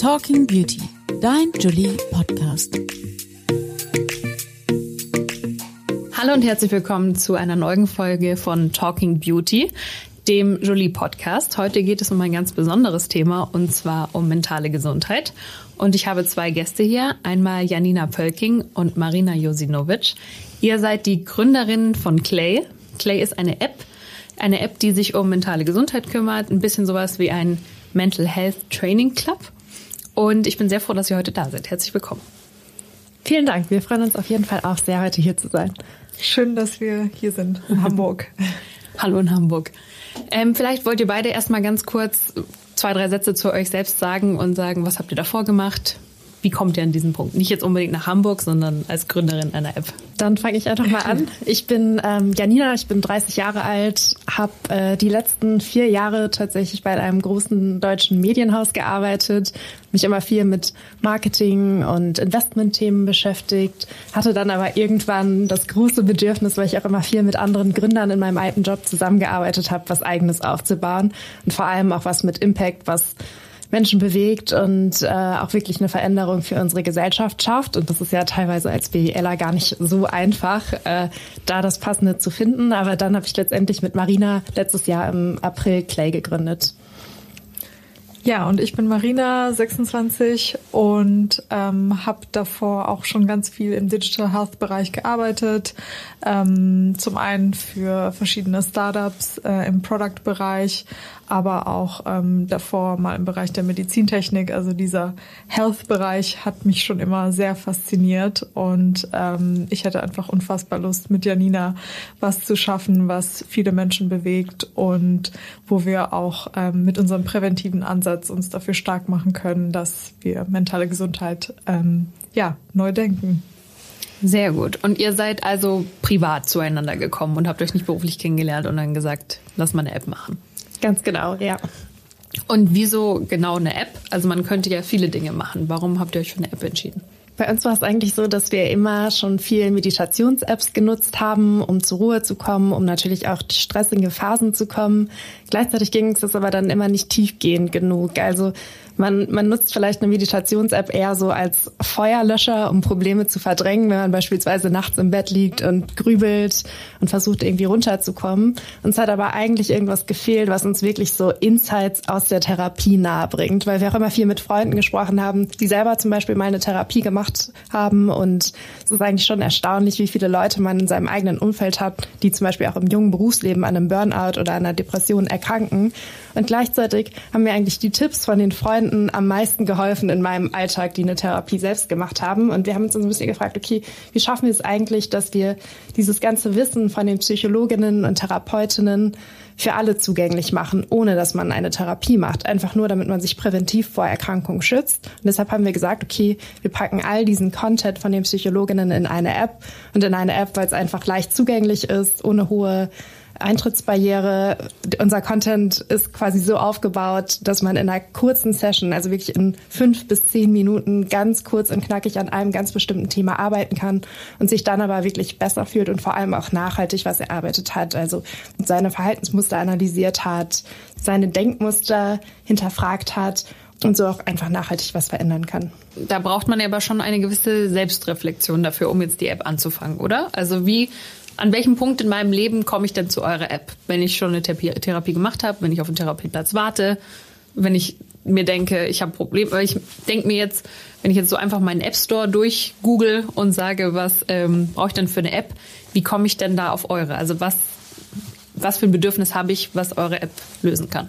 Talking Beauty, dein Julie Podcast. Hallo und herzlich willkommen zu einer neuen Folge von Talking Beauty, dem Julie Podcast. Heute geht es um ein ganz besonderes Thema und zwar um mentale Gesundheit. Und ich habe zwei Gäste hier, einmal Janina Pölking und Marina Josinovic. Ihr seid die Gründerinnen von Clay. Clay ist eine App, eine App, die sich um mentale Gesundheit kümmert, ein bisschen sowas wie ein Mental Health Training Club. Und ich bin sehr froh, dass ihr heute da seid. Herzlich willkommen. Vielen Dank. Wir freuen uns auf jeden Fall auch sehr, heute hier zu sein. Schön, dass wir hier sind in Hamburg. Hallo in Hamburg. Ähm, vielleicht wollt ihr beide erstmal ganz kurz zwei, drei Sätze zu euch selbst sagen und sagen, was habt ihr davor gemacht? Wie kommt ihr an diesen Punkt? Nicht jetzt unbedingt nach Hamburg, sondern als Gründerin einer App. Dann fange ich einfach mal an. Ich bin ähm, Janina, ich bin 30 Jahre alt, habe äh, die letzten vier Jahre tatsächlich bei einem großen deutschen Medienhaus gearbeitet, mich immer viel mit Marketing und Investmentthemen beschäftigt, hatte dann aber irgendwann das große Bedürfnis, weil ich auch immer viel mit anderen Gründern in meinem alten Job zusammengearbeitet habe, was eigenes aufzubauen und vor allem auch was mit Impact, was Menschen bewegt und äh, auch wirklich eine Veränderung für unsere Gesellschaft schafft. Und das ist ja teilweise als BWLer gar nicht so einfach, äh, da das Passende zu finden. Aber dann habe ich letztendlich mit Marina letztes Jahr im April Clay gegründet. Ja, und ich bin Marina, 26 und ähm, habe davor auch schon ganz viel im Digital Health Bereich gearbeitet. Ähm, zum einen für verschiedene Startups äh, im Product Bereich, aber auch ähm, davor mal im Bereich der Medizintechnik. Also dieser Health-Bereich hat mich schon immer sehr fasziniert und ähm, ich hatte einfach unfassbar Lust, mit Janina was zu schaffen, was viele Menschen bewegt und wo wir auch ähm, mit unserem präventiven Ansatz uns dafür stark machen können, dass wir mentale Gesundheit ähm, ja neu denken. Sehr gut. Und ihr seid also privat zueinander gekommen und habt euch nicht beruflich kennengelernt und dann gesagt, lass mal eine App machen. Ganz genau, ja. Und wieso genau eine App? Also man könnte ja viele Dinge machen. Warum habt ihr euch für eine App entschieden? Bei uns war es eigentlich so, dass wir immer schon viel Meditations-Apps genutzt haben, um zur Ruhe zu kommen, um natürlich auch stressige Phasen zu kommen. Gleichzeitig ging es aber dann immer nicht tiefgehend genug. Also man, man nutzt vielleicht eine Meditations-App eher so als Feuerlöscher, um Probleme zu verdrängen, wenn man beispielsweise nachts im Bett liegt und grübelt und versucht irgendwie runterzukommen. Uns hat aber eigentlich irgendwas gefehlt, was uns wirklich so Insights aus der Therapie nahe bringt, weil wir auch immer viel mit Freunden gesprochen haben, die selber zum Beispiel mal eine Therapie gemacht haben und es ist eigentlich schon erstaunlich, wie viele Leute man in seinem eigenen Umfeld hat, die zum Beispiel auch im jungen Berufsleben an einem Burnout oder einer Depression erkranken. Und gleichzeitig haben mir eigentlich die Tipps von den Freunden am meisten geholfen in meinem Alltag, die eine Therapie selbst gemacht haben. Und wir haben uns ein bisschen gefragt, okay, wie schaffen wir es eigentlich, dass wir dieses ganze Wissen von den Psychologinnen und Therapeutinnen für alle zugänglich machen, ohne dass man eine Therapie macht. Einfach nur, damit man sich präventiv vor Erkrankungen schützt. Und deshalb haben wir gesagt, okay, wir packen all diesen Content von den Psychologinnen in eine App und in eine App, weil es einfach leicht zugänglich ist, ohne hohe Eintrittsbarriere. Unser Content ist quasi so aufgebaut, dass man in einer kurzen Session, also wirklich in fünf bis zehn Minuten ganz kurz und knackig an einem ganz bestimmten Thema arbeiten kann und sich dann aber wirklich besser fühlt und vor allem auch nachhaltig was erarbeitet hat. Also seine Verhaltensmuster analysiert hat, seine Denkmuster hinterfragt hat und so auch einfach nachhaltig was verändern kann. Da braucht man ja aber schon eine gewisse Selbstreflexion dafür, um jetzt die App anzufangen, oder? Also wie an welchem Punkt in meinem Leben komme ich denn zu eurer App? Wenn ich schon eine Therapie gemacht habe, wenn ich auf einen Therapieplatz warte, wenn ich mir denke, ich habe Probleme, ich denke mir jetzt, wenn ich jetzt so einfach meinen App Store durch Google und sage, was ähm, brauche ich denn für eine App, wie komme ich denn da auf eure? Also was, was für ein Bedürfnis habe ich, was eure App lösen kann?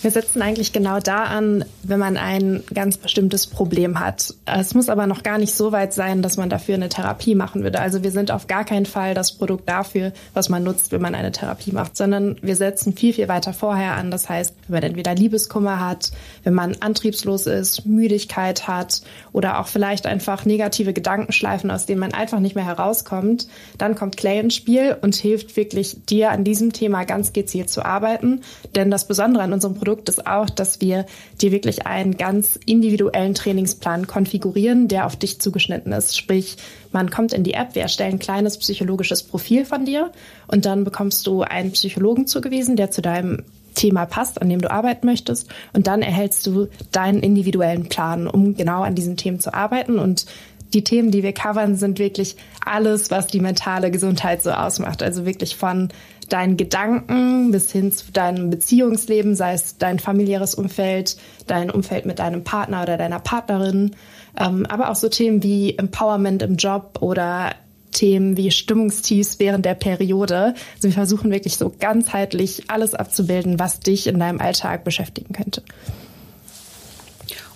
Wir setzen eigentlich genau da an, wenn man ein ganz bestimmtes Problem hat. Es muss aber noch gar nicht so weit sein, dass man dafür eine Therapie machen würde. Also wir sind auf gar keinen Fall das Produkt dafür, was man nutzt, wenn man eine Therapie macht, sondern wir setzen viel, viel weiter vorher an. Das heißt, wenn man entweder Liebeskummer hat, wenn man antriebslos ist, Müdigkeit hat oder auch vielleicht einfach negative Gedankenschleifen, aus denen man einfach nicht mehr herauskommt, dann kommt Clay ins Spiel und hilft wirklich dir an diesem Thema ganz gezielt zu arbeiten. Denn das Besondere an unserem Produkt Produkt ist auch, dass wir dir wirklich einen ganz individuellen Trainingsplan konfigurieren, der auf dich zugeschnitten ist. Sprich, man kommt in die App, wir erstellen ein kleines psychologisches Profil von dir und dann bekommst du einen Psychologen zugewiesen, der zu deinem Thema passt, an dem du arbeiten möchtest. Und dann erhältst du deinen individuellen Plan, um genau an diesen Themen zu arbeiten. Und die Themen, die wir covern, sind wirklich alles, was die mentale Gesundheit so ausmacht. Also wirklich von deinen Gedanken bis hin zu deinem Beziehungsleben, sei es dein familiäres Umfeld, dein Umfeld mit deinem Partner oder deiner Partnerin, ähm, aber auch so Themen wie Empowerment im Job oder Themen wie Stimmungstiefs während der Periode. Also wir versuchen wirklich so ganzheitlich alles abzubilden, was dich in deinem Alltag beschäftigen könnte.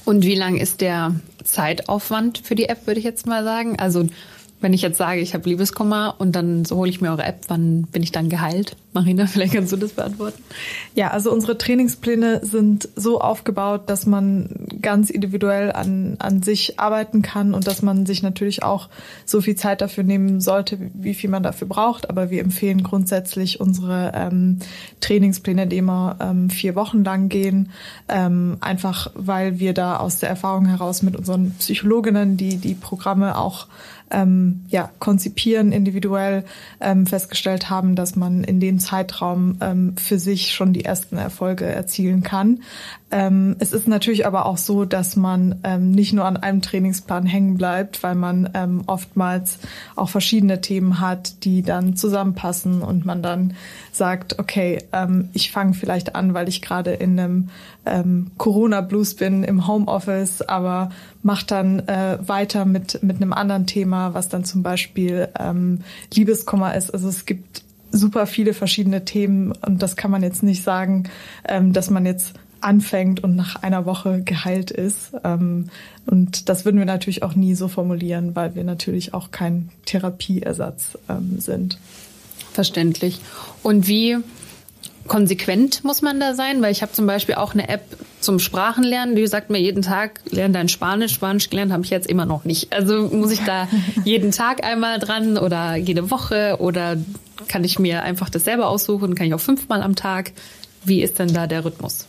Und wie lang ist der Zeitaufwand für die App, würde ich jetzt mal sagen? Also wenn ich jetzt sage, ich habe Liebeskummer und dann so hole ich mir eure App, wann bin ich dann geheilt? Marina, vielleicht kannst du das beantworten. Ja, also unsere Trainingspläne sind so aufgebaut, dass man ganz individuell an, an sich arbeiten kann und dass man sich natürlich auch so viel Zeit dafür nehmen sollte, wie viel man dafür braucht. Aber wir empfehlen grundsätzlich unsere ähm, Trainingspläne, die immer ähm, vier Wochen lang gehen, ähm, einfach weil wir da aus der Erfahrung heraus mit unseren Psychologinnen, die die Programme auch ähm, ja, konzipieren, individuell ähm, festgestellt haben, dass man in dem Zeitraum ähm, für sich schon die ersten Erfolge erzielen kann. Ähm, es ist natürlich aber auch so, dass man ähm, nicht nur an einem Trainingsplan hängen bleibt, weil man ähm, oftmals auch verschiedene Themen hat, die dann zusammenpassen und man dann sagt, okay, ähm, ich fange vielleicht an, weil ich gerade in einem ähm, Corona-Blues bin im Homeoffice, aber mache dann äh, weiter mit, mit einem anderen Thema, was dann zum Beispiel ähm, Liebeskummer ist. Also es gibt super viele verschiedene Themen und das kann man jetzt nicht sagen, ähm, dass man jetzt anfängt und nach einer Woche geheilt ist. Ähm, und das würden wir natürlich auch nie so formulieren, weil wir natürlich auch kein Therapieersatz ähm, sind. Verständlich. Und wie konsequent muss man da sein? Weil ich habe zum Beispiel auch eine App zum Sprachenlernen, die sagt mir jeden Tag, lerne dein Spanisch. Spanisch gelernt habe ich jetzt immer noch nicht. Also muss ich da jeden Tag einmal dran oder jede Woche oder kann ich mir einfach das selber aussuchen? Kann ich auch fünfmal am Tag? Wie ist denn da der Rhythmus?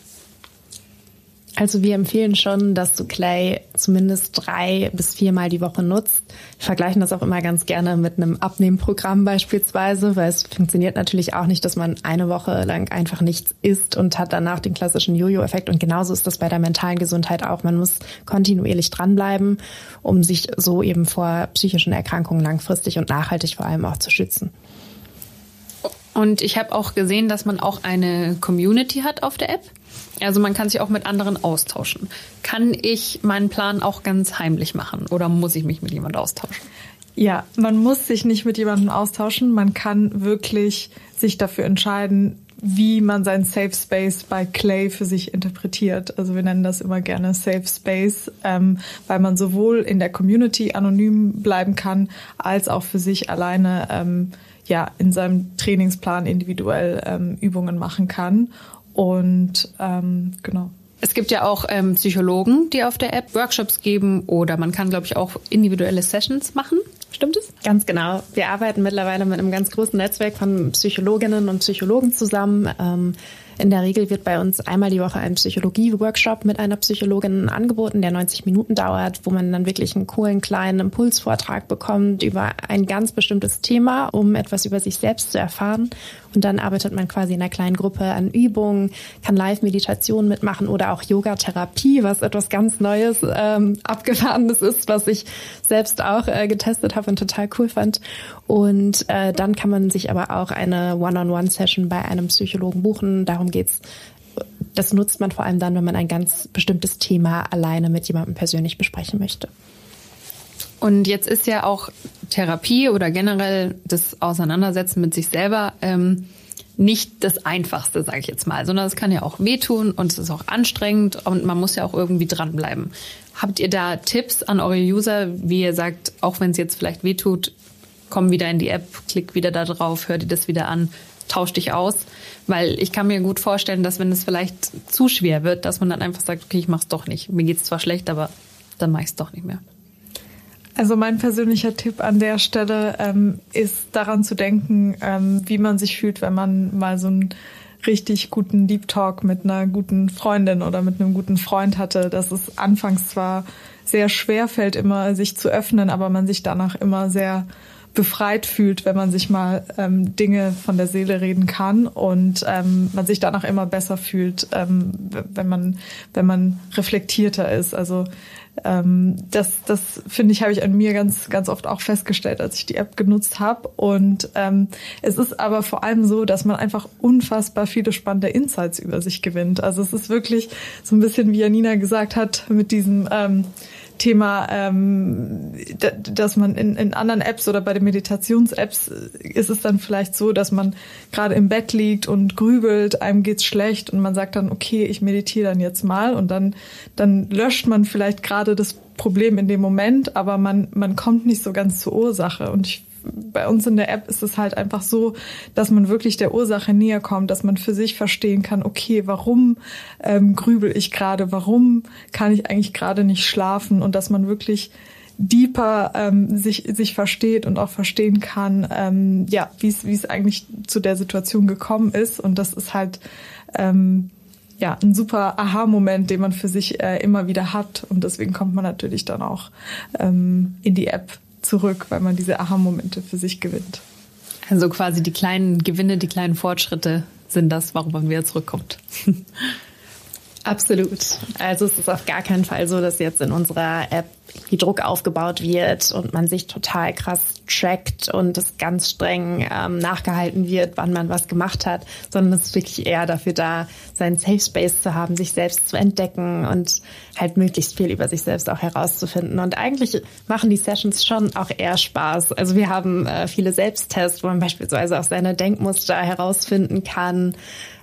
Also wir empfehlen schon, dass du Clay zumindest drei bis viermal die Woche nutzt. Wir vergleichen das auch immer ganz gerne mit einem Abnehmprogramm beispielsweise, weil es funktioniert natürlich auch nicht, dass man eine Woche lang einfach nichts isst und hat danach den klassischen Jojo-Effekt. Und genauso ist das bei der mentalen Gesundheit auch. Man muss kontinuierlich dranbleiben, um sich so eben vor psychischen Erkrankungen langfristig und nachhaltig vor allem auch zu schützen. Und ich habe auch gesehen, dass man auch eine Community hat auf der App. Also man kann sich auch mit anderen austauschen. Kann ich meinen Plan auch ganz heimlich machen oder muss ich mich mit jemand austauschen? Ja, man muss sich nicht mit jemandem austauschen. Man kann wirklich sich dafür entscheiden, wie man seinen Safe Space bei Clay für sich interpretiert. Also wir nennen das immer gerne Safe Space, ähm, weil man sowohl in der Community anonym bleiben kann, als auch für sich alleine ähm, ja in seinem Trainingsplan individuell ähm, Übungen machen kann. Und ähm, genau. Es gibt ja auch ähm, Psychologen, die auf der App Workshops geben oder man kann, glaube ich, auch individuelle Sessions machen. Stimmt es? Ganz genau. Wir arbeiten mittlerweile mit einem ganz großen Netzwerk von Psychologinnen und Psychologen zusammen. Ähm, in der Regel wird bei uns einmal die Woche ein Psychologie-Workshop mit einer Psychologin angeboten, der 90 Minuten dauert, wo man dann wirklich einen coolen kleinen Impulsvortrag bekommt über ein ganz bestimmtes Thema, um etwas über sich selbst zu erfahren. Und dann arbeitet man quasi in einer kleinen Gruppe an Übungen, kann Live-Meditation mitmachen oder auch Yoga-Therapie, was etwas ganz Neues, ähm, Abgefahrenes ist, was ich selbst auch äh, getestet habe und total cool fand. Und äh, dann kann man sich aber auch eine One-on-One-Session bei einem Psychologen buchen. Darum geht's. Das nutzt man vor allem dann, wenn man ein ganz bestimmtes Thema alleine mit jemandem persönlich besprechen möchte. Und jetzt ist ja auch Therapie oder generell das Auseinandersetzen mit sich selber ähm, nicht das Einfachste, sage ich jetzt mal, sondern es kann ja auch wehtun und es ist auch anstrengend und man muss ja auch irgendwie dranbleiben. Habt ihr da Tipps an eure User, wie ihr sagt, auch wenn es jetzt vielleicht wehtut, komm wieder in die App, klick wieder da drauf, hör dir das wieder an, tausch dich aus. Weil ich kann mir gut vorstellen, dass wenn es vielleicht zu schwer wird, dass man dann einfach sagt, okay, ich mach's doch nicht. Mir geht's zwar schlecht, aber dann mach ich's doch nicht mehr. Also mein persönlicher Tipp an der Stelle ähm, ist daran zu denken, ähm, wie man sich fühlt, wenn man mal so einen richtig guten Deep Talk mit einer guten Freundin oder mit einem guten Freund hatte. Dass es anfangs zwar sehr schwer fällt, immer sich zu öffnen, aber man sich danach immer sehr befreit fühlt, wenn man sich mal ähm, Dinge von der Seele reden kann und ähm, man sich danach immer besser fühlt, ähm, wenn man wenn man reflektierter ist. Also ähm, das, das finde ich, habe ich an mir ganz, ganz oft auch festgestellt, als ich die App genutzt habe. Und ähm, es ist aber vor allem so, dass man einfach unfassbar viele spannende Insights über sich gewinnt. Also es ist wirklich so ein bisschen, wie Janina gesagt hat, mit diesem ähm, Thema, ähm, dass man in, in anderen Apps oder bei den Meditations-Apps ist es dann vielleicht so, dass man gerade im Bett liegt und grübelt, einem geht's schlecht und man sagt dann, okay, ich meditiere dann jetzt mal und dann, dann löscht man vielleicht gerade das Problem in dem Moment, aber man, man kommt nicht so ganz zur Ursache. Und ich bei uns in der App ist es halt einfach so, dass man wirklich der Ursache näher kommt, dass man für sich verstehen kann, okay, warum ähm, grübel ich gerade, warum kann ich eigentlich gerade nicht schlafen? Und dass man wirklich deeper ähm, sich sich versteht und auch verstehen kann, ähm, ja, wie es eigentlich zu der Situation gekommen ist. Und das ist halt ähm, ja ein super Aha-Moment, den man für sich äh, immer wieder hat. Und deswegen kommt man natürlich dann auch ähm, in die App zurück, weil man diese Aha-Momente für sich gewinnt. Also quasi die kleinen Gewinne, die kleinen Fortschritte sind das, warum man wieder zurückkommt. Absolut. Also es ist auf gar keinen Fall so, dass jetzt in unserer App wie Druck aufgebaut wird und man sich total krass trackt und es ganz streng ähm, nachgehalten wird, wann man was gemacht hat, sondern es ist wirklich eher dafür da, seinen Safe Space zu haben, sich selbst zu entdecken und halt möglichst viel über sich selbst auch herauszufinden. Und eigentlich machen die Sessions schon auch eher Spaß. Also wir haben äh, viele Selbsttests, wo man beispielsweise auch seine Denkmuster herausfinden kann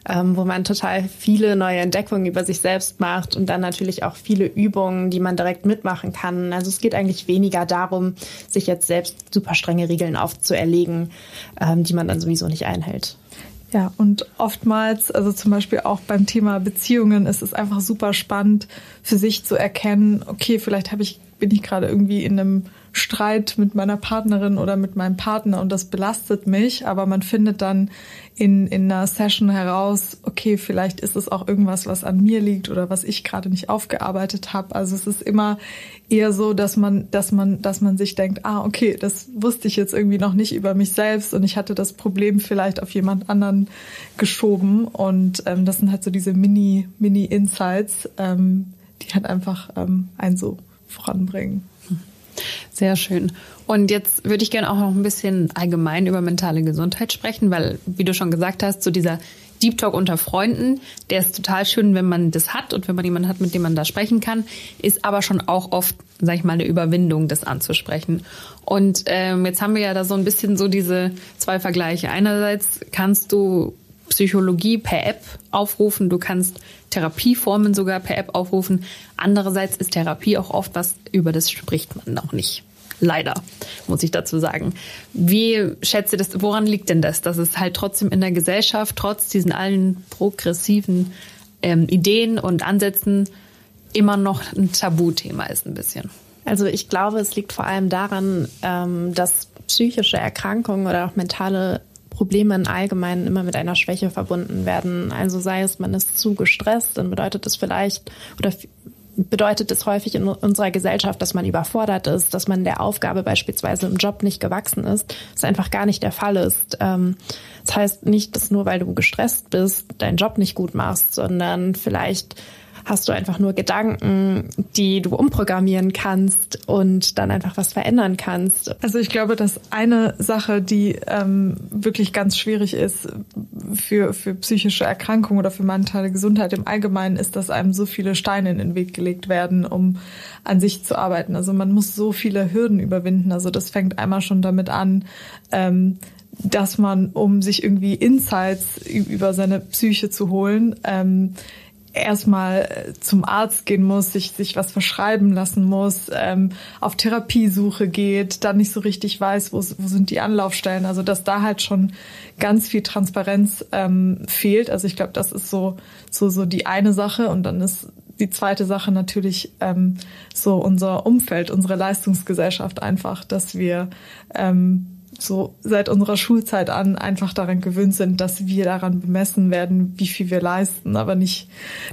ähm, wo man total viele neue Entdeckungen über sich selbst macht und dann natürlich auch viele Übungen, die man direkt mitmachen kann. Also es geht eigentlich weniger darum, sich jetzt selbst super strenge Regeln aufzuerlegen, ähm, die man dann sowieso nicht einhält. Ja, und oftmals, also zum Beispiel auch beim Thema Beziehungen, ist es einfach super spannend für sich zu erkennen, okay, vielleicht habe ich, bin ich gerade irgendwie in einem Streit mit meiner Partnerin oder mit meinem Partner und das belastet mich, aber man findet dann in, in einer Session heraus, okay, vielleicht ist es auch irgendwas, was an mir liegt oder was ich gerade nicht aufgearbeitet habe. Also es ist immer eher so, dass man, dass man, dass man sich denkt, ah, okay, das wusste ich jetzt irgendwie noch nicht über mich selbst und ich hatte das Problem vielleicht auf jemand anderen geschoben. Und ähm, das sind halt so diese Mini, Mini-Insights, ähm, die halt einfach ähm, einen so voranbringen. Sehr schön. Und jetzt würde ich gerne auch noch ein bisschen allgemein über mentale Gesundheit sprechen, weil, wie du schon gesagt hast, so dieser Deep Talk unter Freunden, der ist total schön, wenn man das hat und wenn man jemanden hat, mit dem man da sprechen kann, ist aber schon auch oft, sag ich mal, eine Überwindung, das anzusprechen. Und ähm, jetzt haben wir ja da so ein bisschen so diese zwei Vergleiche. Einerseits kannst du Psychologie per App aufrufen, du kannst Therapieformen sogar per App aufrufen. Andererseits ist Therapie auch oft was, über das spricht man noch nicht. Leider, muss ich dazu sagen. Wie schätze das, woran liegt denn das, dass es halt trotzdem in der Gesellschaft, trotz diesen allen progressiven ähm, Ideen und Ansätzen, immer noch ein Tabuthema ist ein bisschen? Also ich glaube, es liegt vor allem daran, ähm, dass psychische Erkrankungen oder auch mentale Probleme im Allgemeinen immer mit einer Schwäche verbunden werden. Also sei es, man ist zu gestresst, dann bedeutet es vielleicht oder bedeutet es häufig in unserer Gesellschaft, dass man überfordert ist, dass man der Aufgabe beispielsweise im Job nicht gewachsen ist, was einfach gar nicht der Fall ist. Ähm, das heißt nicht, dass nur weil du gestresst bist, deinen Job nicht gut machst, sondern vielleicht hast du einfach nur Gedanken, die du umprogrammieren kannst und dann einfach was verändern kannst. Also ich glaube, dass eine Sache, die ähm, wirklich ganz schwierig ist für, für psychische Erkrankungen oder für mentale Gesundheit im Allgemeinen, ist, dass einem so viele Steine in den Weg gelegt werden, um an sich zu arbeiten. Also man muss so viele Hürden überwinden. Also das fängt einmal schon damit an, ähm, dass man, um sich irgendwie Insights über seine Psyche zu holen, ähm, erstmal äh, zum Arzt gehen muss, sich, sich was verschreiben lassen muss, ähm, auf Therapiesuche geht, dann nicht so richtig weiß, wo, wo sind die Anlaufstellen. Also dass da halt schon ganz viel Transparenz ähm, fehlt. Also ich glaube, das ist so, so, so die eine Sache. Und dann ist die zweite Sache natürlich ähm, so unser Umfeld, unsere Leistungsgesellschaft einfach, dass wir ähm, so seit unserer Schulzeit an einfach daran gewöhnt sind, dass wir daran bemessen werden, wie viel wir leisten, aber nicht,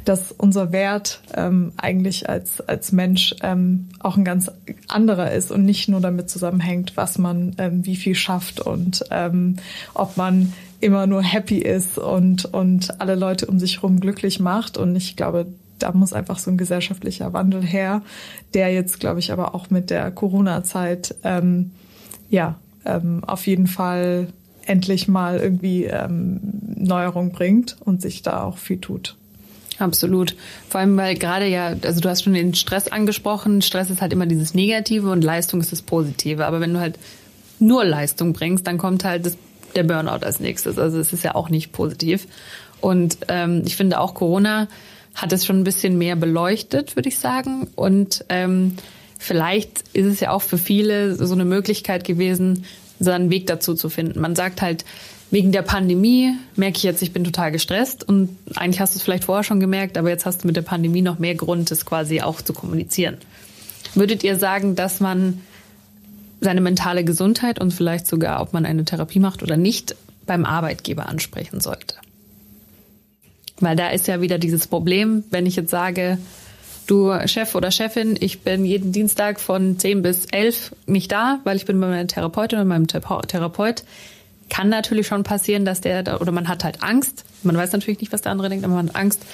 dass unser Wert ähm, eigentlich als, als Mensch ähm, auch ein ganz anderer ist und nicht nur damit zusammenhängt, was man ähm, wie viel schafft und ähm, ob man immer nur happy ist und, und alle Leute um sich herum glücklich macht. Und ich glaube, da muss einfach so ein gesellschaftlicher Wandel her, der jetzt, glaube ich, aber auch mit der Corona-Zeit ähm, ja ähm, auf jeden Fall endlich mal irgendwie ähm, Neuerung bringt und sich da auch viel tut. Absolut. Vor allem, weil gerade ja, also du hast schon den Stress angesprochen. Stress ist halt immer dieses Negative und Leistung ist das Positive. Aber wenn du halt nur Leistung bringst, dann kommt halt das, der Burnout als nächstes. Also es ist ja auch nicht positiv. Und ähm, ich finde auch Corona hat es schon ein bisschen mehr beleuchtet, würde ich sagen. Und ähm, vielleicht ist es ja auch für viele so eine Möglichkeit gewesen, seinen Weg dazu zu finden. Man sagt halt, wegen der Pandemie merke ich jetzt, ich bin total gestresst und eigentlich hast du es vielleicht vorher schon gemerkt, aber jetzt hast du mit der Pandemie noch mehr Grund, es quasi auch zu kommunizieren. Würdet ihr sagen, dass man seine mentale Gesundheit und vielleicht sogar, ob man eine Therapie macht oder nicht, beim Arbeitgeber ansprechen sollte? Weil da ist ja wieder dieses Problem, wenn ich jetzt sage, du Chef oder Chefin, ich bin jeden Dienstag von 10 bis 11 nicht da, weil ich bin bei meiner Therapeutin und meinem Therapeut. Kann natürlich schon passieren, dass der, oder man hat halt Angst. Man weiß natürlich nicht, was der andere denkt, aber man hat Angst,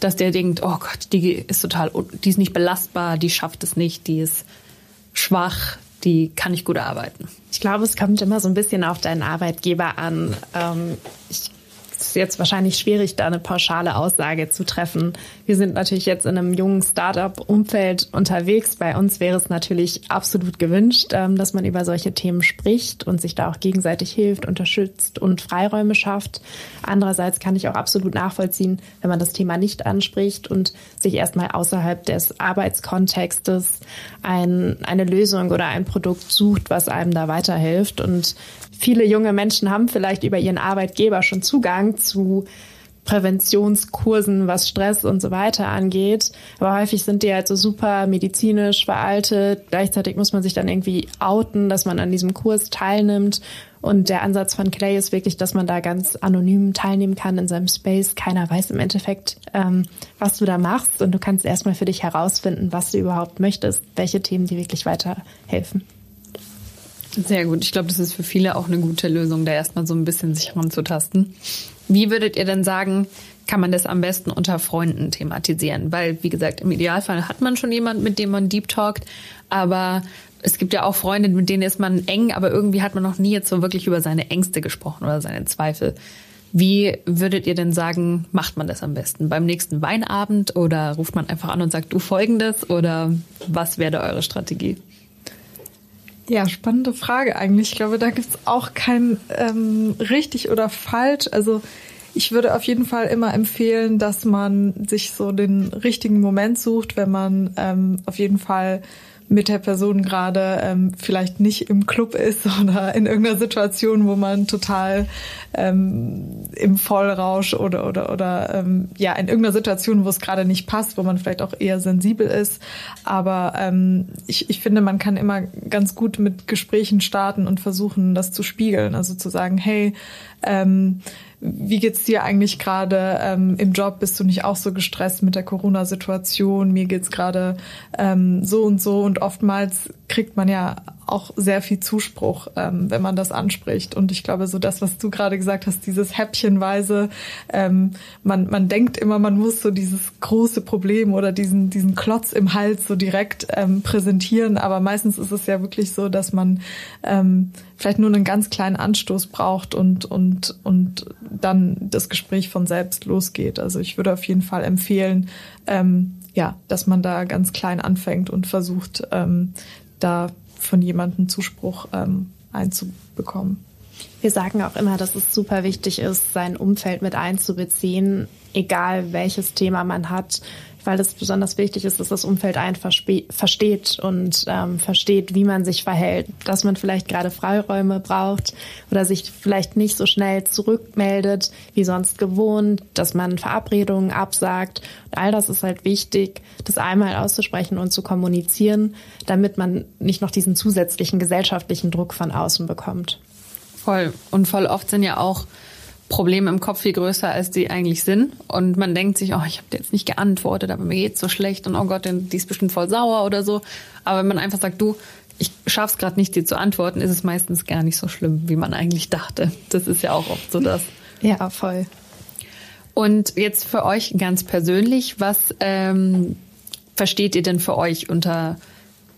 dass der denkt, oh Gott, die ist total, die ist nicht belastbar, die schafft es nicht, die ist schwach, die kann nicht gut arbeiten. Ich glaube, es kommt immer so ein bisschen auf deinen Arbeitgeber an. Ähm, ich ist jetzt wahrscheinlich schwierig, da eine pauschale Aussage zu treffen. Wir sind natürlich jetzt in einem jungen Startup-Umfeld unterwegs. Bei uns wäre es natürlich absolut gewünscht, ähm, dass man über solche Themen spricht und sich da auch gegenseitig hilft, unterstützt und Freiräume schafft. Andererseits kann ich auch absolut nachvollziehen, wenn man das Thema nicht anspricht und sich erstmal außerhalb des Arbeitskontextes ein, eine Lösung oder ein Produkt sucht, was einem da weiterhilft. Und viele junge Menschen haben vielleicht über ihren Arbeitgeber schon Zugang zu Präventionskursen, was Stress und so weiter angeht. Aber häufig sind die halt so super medizinisch veraltet. Gleichzeitig muss man sich dann irgendwie outen, dass man an diesem Kurs teilnimmt. Und der Ansatz von Clay ist wirklich, dass man da ganz anonym teilnehmen kann in seinem Space. Keiner weiß im Endeffekt, ähm, was du da machst. Und du kannst erstmal für dich herausfinden, was du überhaupt möchtest, welche Themen dir wirklich weiterhelfen. Sehr gut. Ich glaube, das ist für viele auch eine gute Lösung, da erstmal so ein bisschen sich ranzutasten. Wie würdet ihr denn sagen, kann man das am besten unter Freunden thematisieren? Weil, wie gesagt, im Idealfall hat man schon jemanden, mit dem man deep talkt, aber es gibt ja auch Freunde, mit denen ist man eng, aber irgendwie hat man noch nie jetzt so wirklich über seine Ängste gesprochen oder seine Zweifel. Wie würdet ihr denn sagen, macht man das am besten? Beim nächsten Weinabend oder ruft man einfach an und sagt, du folgendes oder was wäre eure Strategie? Ja, spannende Frage eigentlich. Ich glaube, da gibt's auch kein ähm, richtig oder falsch. Also ich würde auf jeden Fall immer empfehlen, dass man sich so den richtigen Moment sucht, wenn man ähm, auf jeden Fall mit der Person gerade ähm, vielleicht nicht im Club ist oder in irgendeiner Situation, wo man total ähm, im Vollrausch oder oder oder ähm, ja in irgendeiner Situation, wo es gerade nicht passt, wo man vielleicht auch eher sensibel ist. Aber ähm, ich, ich finde, man kann immer ganz gut mit Gesprächen starten und versuchen, das zu spiegeln. Also zu sagen, hey, ähm, wie geht's dir eigentlich gerade ähm, im Job? Bist du nicht auch so gestresst mit der Corona-Situation? Mir geht's gerade ähm, so und so und oftmals kriegt man ja auch sehr viel Zuspruch, ähm, wenn man das anspricht. Und ich glaube, so das, was du gerade gesagt hast, dieses Häppchenweise, ähm, man, man denkt immer, man muss so dieses große Problem oder diesen, diesen Klotz im Hals so direkt ähm, präsentieren. Aber meistens ist es ja wirklich so, dass man ähm, vielleicht nur einen ganz kleinen Anstoß braucht und, und, und dann das Gespräch von selbst losgeht. Also ich würde auf jeden Fall empfehlen, ähm, ja, dass man da ganz klein anfängt und versucht, ähm, da von jemandem Zuspruch ähm, einzubekommen. Wir sagen auch immer, dass es super wichtig ist, sein Umfeld mit einzubeziehen, egal welches Thema man hat weil es besonders wichtig ist, dass das Umfeld einen versteht und ähm, versteht, wie man sich verhält, dass man vielleicht gerade Freiräume braucht oder sich vielleicht nicht so schnell zurückmeldet wie sonst gewohnt, dass man Verabredungen absagt. Und all das ist halt wichtig, das einmal auszusprechen und zu kommunizieren, damit man nicht noch diesen zusätzlichen gesellschaftlichen Druck von außen bekommt. Voll. Und voll oft sind ja auch Probleme im Kopf viel größer, als die eigentlich sind. Und man denkt sich, oh, ich habe jetzt nicht geantwortet, aber mir geht's so schlecht und oh Gott, die ist bestimmt voll sauer oder so. Aber wenn man einfach sagt, du, ich schaff's gerade nicht, dir zu antworten, ist es meistens gar nicht so schlimm, wie man eigentlich dachte. Das ist ja auch oft so das. Ja, voll. Und jetzt für euch ganz persönlich, was ähm, versteht ihr denn für euch unter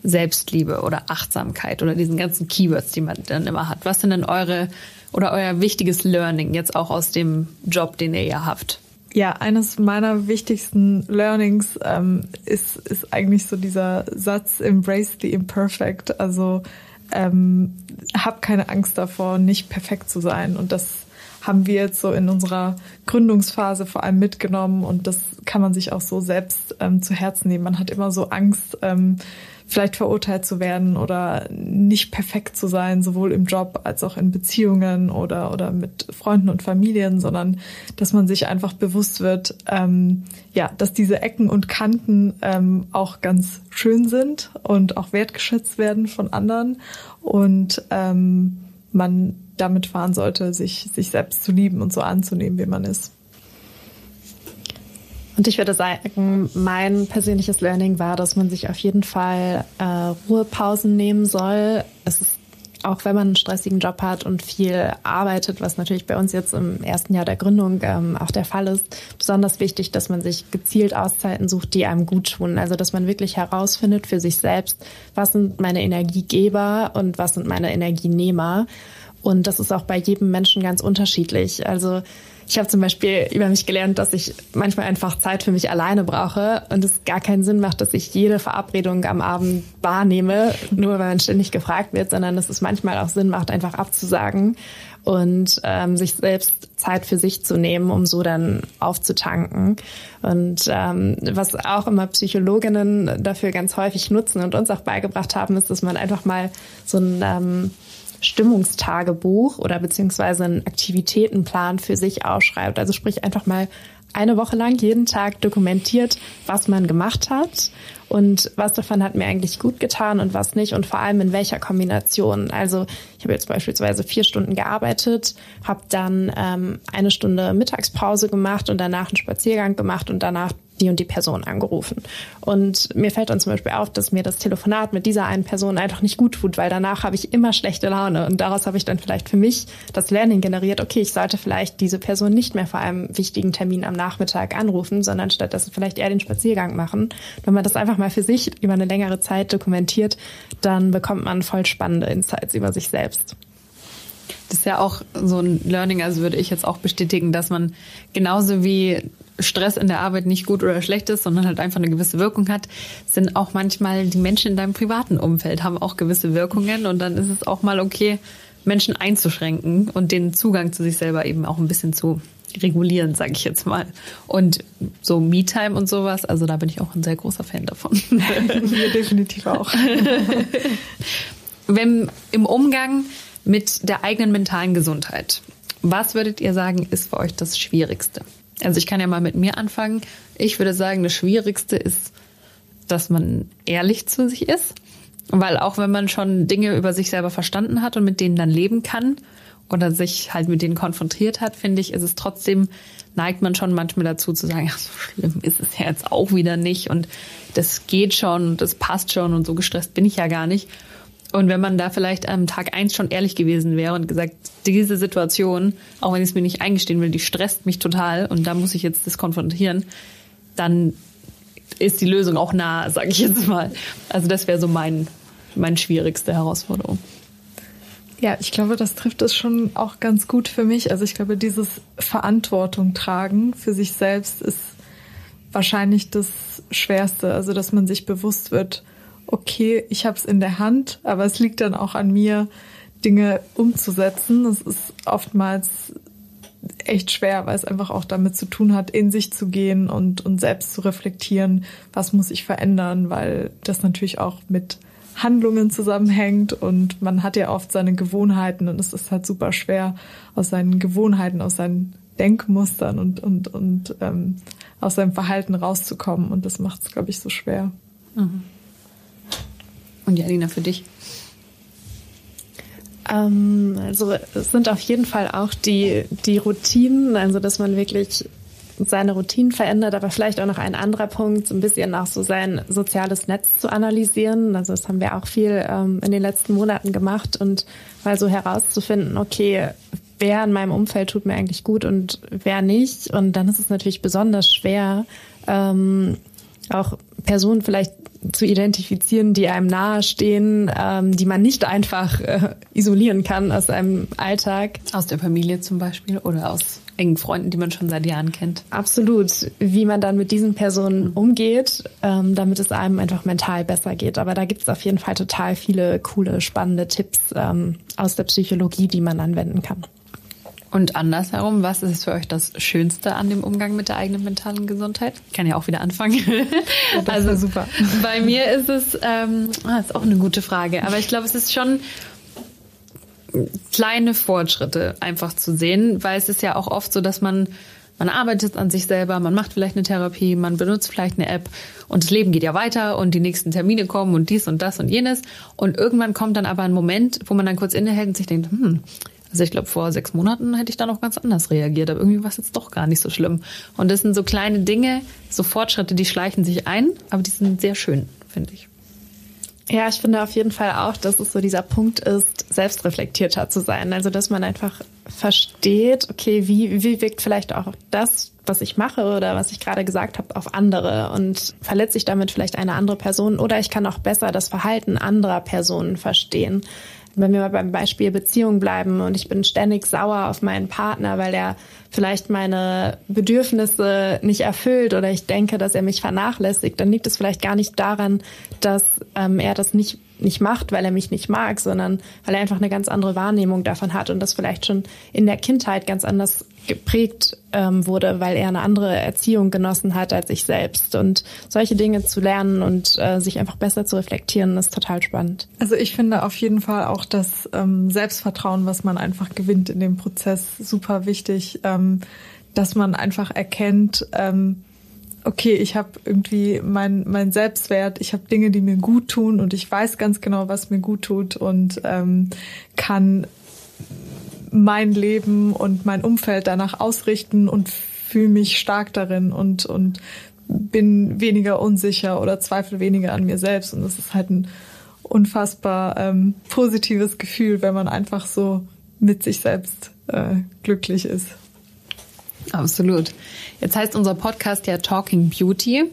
Selbstliebe oder Achtsamkeit oder diesen ganzen Keywords, die man dann immer hat? Was sind denn eure oder euer wichtiges Learning jetzt auch aus dem Job, den ihr ja habt? Ja, eines meiner wichtigsten Learnings ähm, ist, ist eigentlich so dieser Satz Embrace the Imperfect. Also ähm, hab keine Angst davor, nicht perfekt zu sein. Und das haben wir jetzt so in unserer Gründungsphase vor allem mitgenommen und das kann man sich auch so selbst ähm, zu Herzen nehmen. Man hat immer so Angst, ähm, vielleicht verurteilt zu werden oder nicht perfekt zu sein, sowohl im Job als auch in Beziehungen oder, oder mit Freunden und Familien, sondern dass man sich einfach bewusst wird, ähm, ja, dass diese Ecken und Kanten ähm, auch ganz schön sind und auch wertgeschätzt werden von anderen und ähm, man damit fahren sollte, sich, sich selbst zu lieben und so anzunehmen, wie man ist. Und ich würde sagen, mein persönliches Learning war, dass man sich auf jeden Fall äh, Ruhepausen nehmen soll. Es ist auch wenn man einen stressigen Job hat und viel arbeitet, was natürlich bei uns jetzt im ersten Jahr der Gründung ähm, auch der Fall ist, besonders wichtig, dass man sich gezielt Auszeiten sucht, die einem gut tun. Also dass man wirklich herausfindet für sich selbst, was sind meine Energiegeber und was sind meine Energienehmer. Und das ist auch bei jedem Menschen ganz unterschiedlich. Also ich habe zum Beispiel über mich gelernt, dass ich manchmal einfach Zeit für mich alleine brauche und es gar keinen Sinn macht, dass ich jede Verabredung am Abend wahrnehme, nur weil man ständig gefragt wird, sondern dass es manchmal auch Sinn macht, einfach abzusagen und ähm, sich selbst Zeit für sich zu nehmen, um so dann aufzutanken. Und ähm, was auch immer Psychologinnen dafür ganz häufig nutzen und uns auch beigebracht haben, ist, dass man einfach mal so ein ähm, Stimmungstagebuch oder beziehungsweise einen Aktivitätenplan für sich ausschreibt. Also sprich einfach mal eine Woche lang jeden Tag dokumentiert, was man gemacht hat und was davon hat mir eigentlich gut getan und was nicht und vor allem in welcher Kombination. Also ich habe jetzt beispielsweise vier Stunden gearbeitet, habe dann ähm, eine Stunde Mittagspause gemacht und danach einen Spaziergang gemacht und danach die und die Person angerufen. Und mir fällt dann zum Beispiel auf, dass mir das Telefonat mit dieser einen Person einfach nicht gut tut, weil danach habe ich immer schlechte Laune. Und daraus habe ich dann vielleicht für mich das Learning generiert, okay, ich sollte vielleicht diese Person nicht mehr vor einem wichtigen Termin am Nachmittag anrufen, sondern stattdessen vielleicht eher den Spaziergang machen. Wenn man das einfach mal für sich über eine längere Zeit dokumentiert, dann bekommt man voll spannende Insights über sich selbst. Das ist ja auch so ein Learning, also würde ich jetzt auch bestätigen, dass man genauso wie Stress in der Arbeit nicht gut oder schlecht ist, sondern halt einfach eine gewisse Wirkung hat, sind auch manchmal die Menschen in deinem privaten Umfeld haben auch gewisse Wirkungen und dann ist es auch mal okay, Menschen einzuschränken und den Zugang zu sich selber eben auch ein bisschen zu regulieren, sage ich jetzt mal. Und so Me-Time und sowas, also da bin ich auch ein sehr großer Fan davon. Wir definitiv auch. Wenn im Umgang mit der eigenen mentalen Gesundheit, was würdet ihr sagen, ist für euch das Schwierigste? Also ich kann ja mal mit mir anfangen. Ich würde sagen, das Schwierigste ist, dass man ehrlich zu sich ist. Weil auch wenn man schon Dinge über sich selber verstanden hat und mit denen dann leben kann oder sich halt mit denen konfrontiert hat, finde ich, ist es trotzdem, neigt man schon manchmal dazu zu sagen, ach, so schlimm ist es ja jetzt auch wieder nicht und das geht schon und das passt schon und so gestresst bin ich ja gar nicht. Und wenn man da vielleicht am Tag eins schon ehrlich gewesen wäre und gesagt, diese Situation, auch wenn ich es mir nicht eingestehen will, die stresst mich total und da muss ich jetzt das konfrontieren, dann ist die Lösung auch nah, sage ich jetzt mal. Also das wäre so mein, mein schwierigste Herausforderung. Ja, ich glaube, das trifft es schon auch ganz gut für mich. Also ich glaube, dieses Verantwortung tragen für sich selbst ist wahrscheinlich das Schwerste. Also dass man sich bewusst wird, okay, ich habe es in der Hand, aber es liegt dann auch an mir, Dinge umzusetzen. Das ist oftmals echt schwer, weil es einfach auch damit zu tun hat, in sich zu gehen und, und selbst zu reflektieren, was muss ich verändern, weil das natürlich auch mit Handlungen zusammenhängt und man hat ja oft seine Gewohnheiten und es ist halt super schwer, aus seinen Gewohnheiten, aus seinen Denkmustern und, und, und ähm, aus seinem Verhalten rauszukommen und das macht es, glaube ich, so schwer. Mhm. Und Janina, für dich? Ähm, also es sind auf jeden Fall auch die, die Routinen, also dass man wirklich seine Routinen verändert, aber vielleicht auch noch ein anderer Punkt, so ein bisschen auch so sein soziales Netz zu analysieren. Also das haben wir auch viel ähm, in den letzten Monaten gemacht und mal so herauszufinden, okay, wer in meinem Umfeld tut mir eigentlich gut und wer nicht. Und dann ist es natürlich besonders schwer, ähm, auch Personen vielleicht zu identifizieren, die einem nahestehen, ähm, die man nicht einfach äh, isolieren kann aus einem Alltag. Aus der Familie zum Beispiel oder aus engen Freunden, die man schon seit Jahren kennt. Absolut. Wie man dann mit diesen Personen umgeht, ähm, damit es einem einfach mental besser geht. Aber da gibt es auf jeden Fall total viele coole, spannende Tipps ähm, aus der Psychologie, die man anwenden kann. Und andersherum, was ist für euch das Schönste an dem Umgang mit der eigenen mentalen Gesundheit? Ich kann ja auch wieder anfangen. Ja, das also super. Bei mir ist es, ähm, ah, ist auch eine gute Frage, aber ich glaube, es ist schon kleine Fortschritte einfach zu sehen, weil es ist ja auch oft so, dass man man arbeitet an sich selber, man macht vielleicht eine Therapie, man benutzt vielleicht eine App und das Leben geht ja weiter und die nächsten Termine kommen und dies und das und jenes und irgendwann kommt dann aber ein Moment, wo man dann kurz innehält und sich denkt, hm, also ich glaube, vor sechs Monaten hätte ich da noch ganz anders reagiert, aber irgendwie war es jetzt doch gar nicht so schlimm. Und das sind so kleine Dinge, so Fortschritte, die schleichen sich ein, aber die sind sehr schön, finde ich. Ja, ich finde auf jeden Fall auch, dass es so dieser Punkt ist, selbstreflektierter zu sein. Also, dass man einfach versteht, okay, wie, wie wirkt vielleicht auch das, was ich mache oder was ich gerade gesagt habe, auf andere und verletze ich damit vielleicht eine andere Person oder ich kann auch besser das Verhalten anderer Personen verstehen wenn wir mal beim Beispiel Beziehung bleiben und ich bin ständig sauer auf meinen Partner, weil er vielleicht meine Bedürfnisse nicht erfüllt oder ich denke, dass er mich vernachlässigt, dann liegt es vielleicht gar nicht daran, dass ähm, er das nicht nicht macht, weil er mich nicht mag, sondern weil er einfach eine ganz andere Wahrnehmung davon hat und das vielleicht schon in der Kindheit ganz anders geprägt ähm, wurde, weil er eine andere Erziehung genossen hat als ich selbst. Und solche Dinge zu lernen und äh, sich einfach besser zu reflektieren, ist total spannend. Also ich finde auf jeden Fall auch das ähm, Selbstvertrauen, was man einfach gewinnt in dem Prozess, super wichtig, ähm, dass man einfach erkennt, ähm, okay, ich habe irgendwie mein, mein Selbstwert, ich habe Dinge, die mir gut tun und ich weiß ganz genau, was mir gut tut und ähm, kann mein Leben und mein Umfeld danach ausrichten und fühle mich stark darin und, und bin weniger unsicher oder zweifle weniger an mir selbst. Und das ist halt ein unfassbar ähm, positives Gefühl, wenn man einfach so mit sich selbst äh, glücklich ist. Absolut. Jetzt heißt unser Podcast ja Talking Beauty.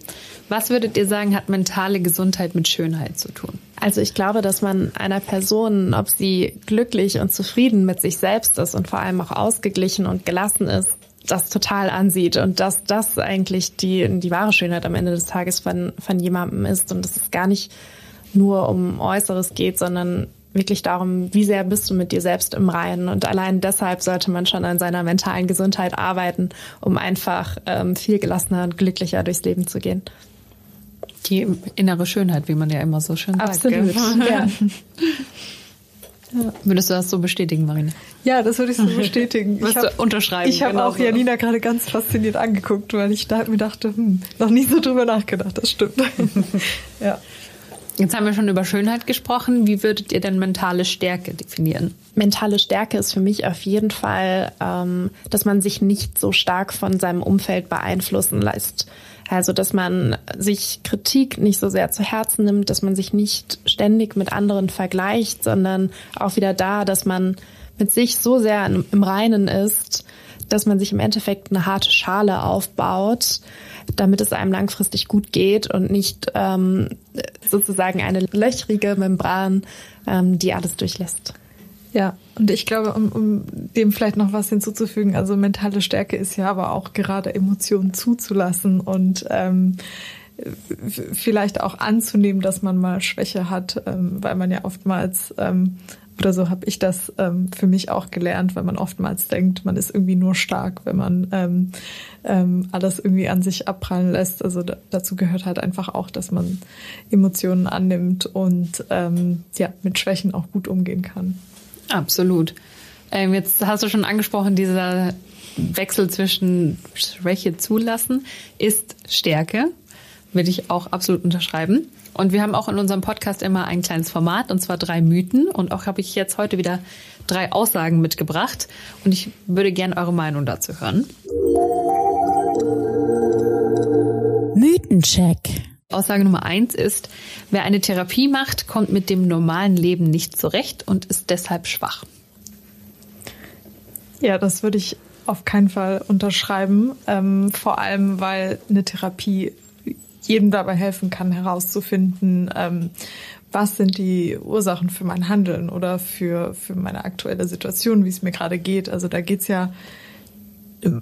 Was würdet ihr sagen, hat mentale Gesundheit mit Schönheit zu tun? Also ich glaube, dass man einer Person, ob sie glücklich und zufrieden mit sich selbst ist und vor allem auch ausgeglichen und gelassen ist, das total ansieht und dass das eigentlich die, die wahre Schönheit am Ende des Tages von, von jemandem ist und dass es gar nicht nur um Äußeres geht, sondern wirklich darum, wie sehr bist du mit dir selbst im Reinen. Und allein deshalb sollte man schon an seiner mentalen Gesundheit arbeiten, um einfach ähm, viel gelassener und glücklicher durchs Leben zu gehen. Die innere Schönheit, wie man ja immer so schön sagt. Absolut. Ja. Ja. Würdest du das so bestätigen, Marina? Ja, das würde ich so bestätigen. Würdest du unterschreiben? Ich habe genau auch so. Janina gerade ganz fasziniert angeguckt, weil ich da mir dachte, hm, noch nie so drüber nachgedacht. Das stimmt. ja. Jetzt haben wir schon über Schönheit gesprochen. Wie würdet ihr denn mentale Stärke definieren? Mentale Stärke ist für mich auf jeden Fall, ähm, dass man sich nicht so stark von seinem Umfeld beeinflussen lässt. Also, dass man sich Kritik nicht so sehr zu Herzen nimmt, dass man sich nicht ständig mit anderen vergleicht, sondern auch wieder da, dass man mit sich so sehr im Reinen ist, dass man sich im Endeffekt eine harte Schale aufbaut, damit es einem langfristig gut geht und nicht ähm, sozusagen eine löchrige Membran, ähm, die alles durchlässt. Ja, und ich glaube, um, um dem vielleicht noch was hinzuzufügen, also mentale Stärke ist ja aber auch gerade Emotionen zuzulassen und ähm, vielleicht auch anzunehmen, dass man mal Schwäche hat, ähm, weil man ja oftmals ähm, oder so habe ich das ähm, für mich auch gelernt, weil man oftmals denkt, man ist irgendwie nur stark, wenn man ähm, ähm, alles irgendwie an sich abprallen lässt. Also da, dazu gehört halt einfach auch, dass man Emotionen annimmt und ähm, ja mit Schwächen auch gut umgehen kann. Absolut. Ähm, jetzt hast du schon angesprochen, dieser Wechsel zwischen Schwäche zulassen ist Stärke. Würde ich auch absolut unterschreiben. Und wir haben auch in unserem Podcast immer ein kleines Format, und zwar drei Mythen. Und auch habe ich jetzt heute wieder drei Aussagen mitgebracht. Und ich würde gerne eure Meinung dazu hören. Mythencheck. Aussage Nummer eins ist, wer eine Therapie macht, kommt mit dem normalen Leben nicht zurecht und ist deshalb schwach. Ja, das würde ich auf keinen Fall unterschreiben. Ähm, vor allem, weil eine Therapie jedem dabei helfen kann, herauszufinden, ähm, was sind die Ursachen für mein Handeln oder für, für meine aktuelle Situation, wie es mir gerade geht. Also da geht's ja,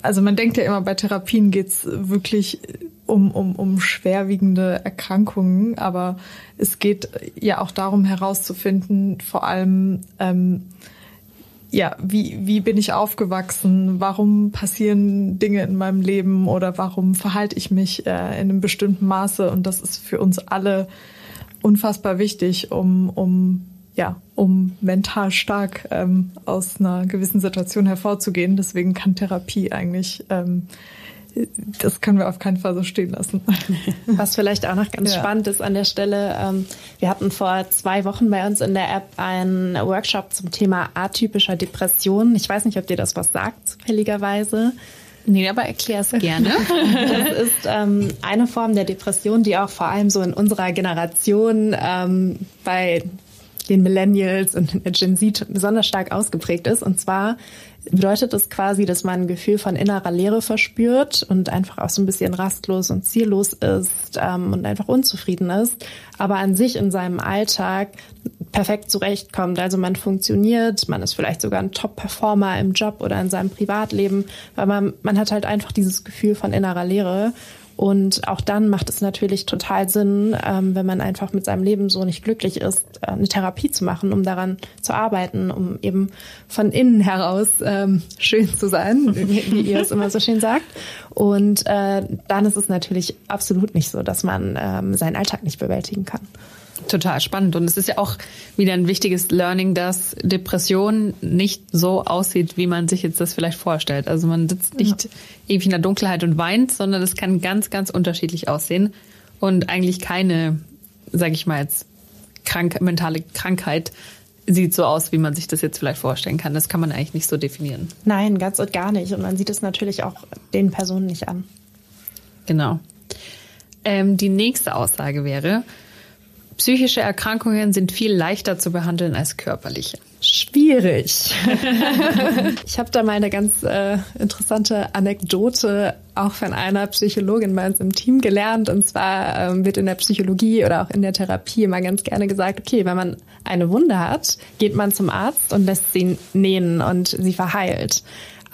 also man denkt ja immer, bei Therapien geht's wirklich um, um, um schwerwiegende Erkrankungen, aber es geht ja auch darum herauszufinden, vor allem, ähm, ja, wie, wie bin ich aufgewachsen? Warum passieren Dinge in meinem Leben oder warum verhalte ich mich äh, in einem bestimmten Maße? Und das ist für uns alle unfassbar wichtig, um, um ja, um mental stark ähm, aus einer gewissen Situation hervorzugehen. Deswegen kann Therapie eigentlich ähm, das können wir auf keinen Fall so stehen lassen. Was vielleicht auch noch ganz ja. spannend ist an der Stelle, ähm, wir hatten vor zwei Wochen bei uns in der App einen Workshop zum Thema atypischer Depression. Ich weiß nicht, ob dir das was sagt, zufälligerweise. Nee, aber erklär es gerne. das ist ähm, eine Form der Depression, die auch vor allem so in unserer Generation ähm, bei den Millennials und der Gen Z besonders stark ausgeprägt ist. Und zwar bedeutet es quasi, dass man ein Gefühl von innerer Leere verspürt und einfach auch so ein bisschen rastlos und ziellos ist ähm, und einfach unzufrieden ist, aber an sich in seinem Alltag perfekt zurechtkommt. Also man funktioniert, man ist vielleicht sogar ein Top-Performer im Job oder in seinem Privatleben, weil man, man hat halt einfach dieses Gefühl von innerer Leere und auch dann macht es natürlich total Sinn, ähm, wenn man einfach mit seinem Leben so nicht glücklich ist, äh, eine Therapie zu machen, um daran zu arbeiten, um eben von innen heraus ähm, schön zu sein, wie, ihr es immer so schön sagt. Und äh, dann ist es natürlich absolut nicht so, dass man ähm, seinen Alltag nicht bewältigen kann. Total spannend. Und es ist ja auch wieder ein wichtiges Learning, dass Depression nicht so aussieht, wie man sich jetzt das vielleicht vorstellt. Also man sitzt nicht ja. ewig in der Dunkelheit und weint, sondern es kann ganz, ganz unterschiedlich aussehen. Und eigentlich keine, sage ich mal jetzt, krank, mentale Krankheit sieht so aus, wie man sich das jetzt vielleicht vorstellen kann. Das kann man eigentlich nicht so definieren. Nein, ganz und gar nicht. Und man sieht es natürlich auch den Personen nicht an. Genau. Ähm, die nächste Aussage wäre, Psychische Erkrankungen sind viel leichter zu behandeln als körperliche. Schwierig. ich habe da mal eine ganz äh, interessante Anekdote auch von einer Psychologin bei uns im Team gelernt. Und zwar ähm, wird in der Psychologie oder auch in der Therapie immer ganz gerne gesagt, okay, wenn man eine Wunde hat, geht man zum Arzt und lässt sie nähen und sie verheilt.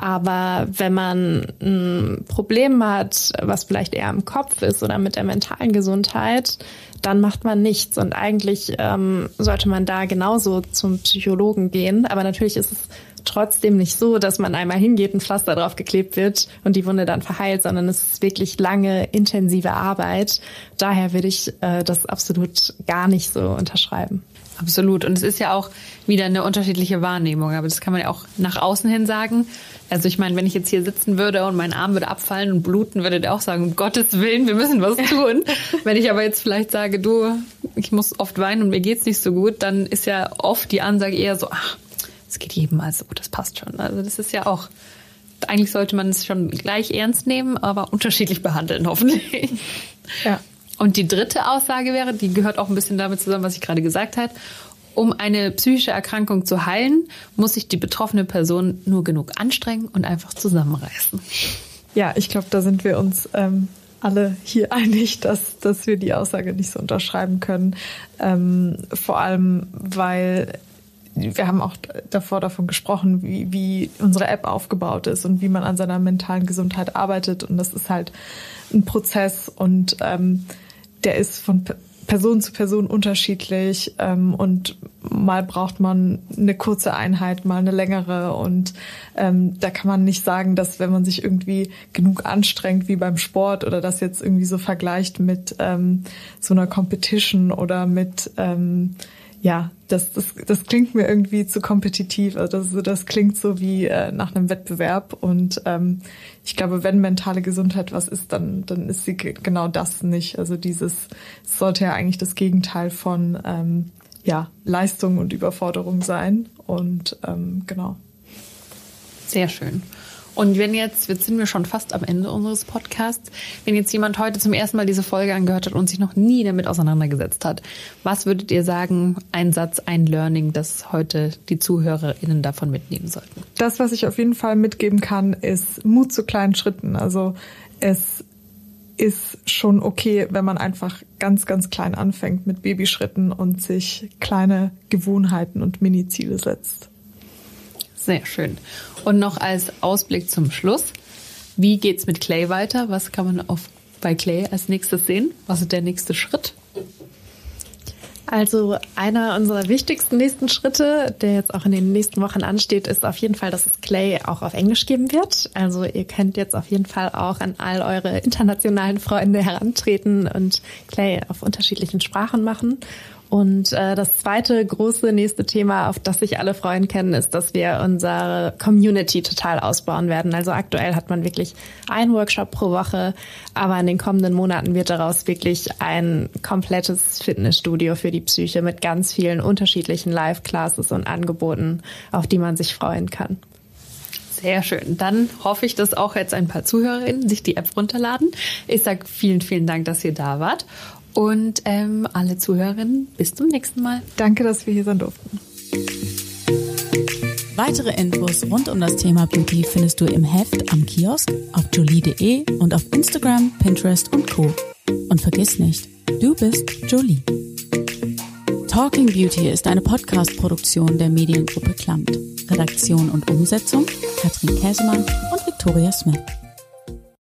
Aber wenn man ein Problem hat, was vielleicht eher im Kopf ist oder mit der mentalen Gesundheit, dann macht man nichts. Und eigentlich ähm, sollte man da genauso zum Psychologen gehen. Aber natürlich ist es trotzdem nicht so, dass man einmal hingeht, ein Pflaster drauf geklebt wird und die Wunde dann verheilt, sondern es ist wirklich lange, intensive Arbeit. Daher würde ich äh, das absolut gar nicht so unterschreiben. Absolut. Und es ist ja auch wieder eine unterschiedliche Wahrnehmung. Aber das kann man ja auch nach außen hin sagen. Also ich meine, wenn ich jetzt hier sitzen würde und mein Arm würde abfallen und bluten, würde der auch sagen, um Gottes Willen, wir müssen was tun. wenn ich aber jetzt vielleicht sage, du, ich muss oft weinen und mir geht's nicht so gut, dann ist ja oft die Ansage eher so, ach, es geht jedem mal so, das passt schon. Also das ist ja auch, eigentlich sollte man es schon gleich ernst nehmen, aber unterschiedlich behandeln, hoffentlich. Ja. Und die dritte Aussage wäre, die gehört auch ein bisschen damit zusammen, was ich gerade gesagt habe. Um eine psychische Erkrankung zu heilen, muss sich die betroffene Person nur genug anstrengen und einfach zusammenreißen. Ja, ich glaube, da sind wir uns ähm, alle hier einig, dass, dass wir die Aussage nicht so unterschreiben können. Ähm, vor allem, weil wir haben auch davor davon gesprochen, wie, wie unsere App aufgebaut ist und wie man an seiner mentalen Gesundheit arbeitet. Und das ist halt ein Prozess und ähm, der ist von Person zu Person unterschiedlich ähm, und mal braucht man eine kurze Einheit, mal eine längere und ähm, da kann man nicht sagen, dass wenn man sich irgendwie genug anstrengt wie beim Sport oder das jetzt irgendwie so vergleicht mit ähm, so einer Competition oder mit ähm, ja, das, das, das klingt mir irgendwie zu kompetitiv. Also das, das klingt so wie äh, nach einem Wettbewerb. Und ähm, ich glaube, wenn mentale Gesundheit was ist, dann, dann ist sie genau das nicht. Also dieses sollte ja eigentlich das Gegenteil von ähm, ja, Leistung und Überforderung sein. Und ähm, genau. Sehr schön. Und wenn jetzt, jetzt sind wir schon fast am Ende unseres Podcasts, wenn jetzt jemand heute zum ersten Mal diese Folge angehört hat und sich noch nie damit auseinandergesetzt hat, was würdet ihr sagen, ein Satz, ein Learning, das heute die ZuhörerInnen davon mitnehmen sollten? Das, was ich auf jeden Fall mitgeben kann, ist Mut zu kleinen Schritten. Also es ist schon okay, wenn man einfach ganz, ganz klein anfängt mit Babyschritten und sich kleine Gewohnheiten und Mini-Ziele setzt. Sehr schön. Und noch als Ausblick zum Schluss. Wie geht's mit Clay weiter? Was kann man auf, bei Clay als nächstes sehen? Was ist der nächste Schritt? Also einer unserer wichtigsten nächsten Schritte, der jetzt auch in den nächsten Wochen ansteht, ist auf jeden Fall, dass es Clay auch auf Englisch geben wird. Also ihr könnt jetzt auf jeden Fall auch an all eure internationalen Freunde herantreten und Clay auf unterschiedlichen Sprachen machen. Und äh, das zweite große nächste Thema, auf das sich alle freuen können, ist, dass wir unsere Community total ausbauen werden. Also aktuell hat man wirklich einen Workshop pro Woche, aber in den kommenden Monaten wird daraus wirklich ein komplettes Fitnessstudio für die Psyche mit ganz vielen unterschiedlichen Live-Classes und Angeboten, auf die man sich freuen kann. Sehr schön. Dann hoffe ich, dass auch jetzt ein paar Zuhörerinnen sich die App runterladen. Ich sage vielen, vielen Dank, dass ihr da wart. Und ähm, alle Zuhörerinnen, bis zum nächsten Mal. Danke, dass wir hier sein durften. Weitere Infos rund um das Thema Beauty findest du im Heft am Kiosk, auf jolie.de und auf Instagram, Pinterest und Co. Und vergiss nicht, du bist Jolie. Talking Beauty ist eine Podcast-Produktion der Mediengruppe Klammt. Redaktion und Umsetzung Katrin Käsemann und Victoria Smith.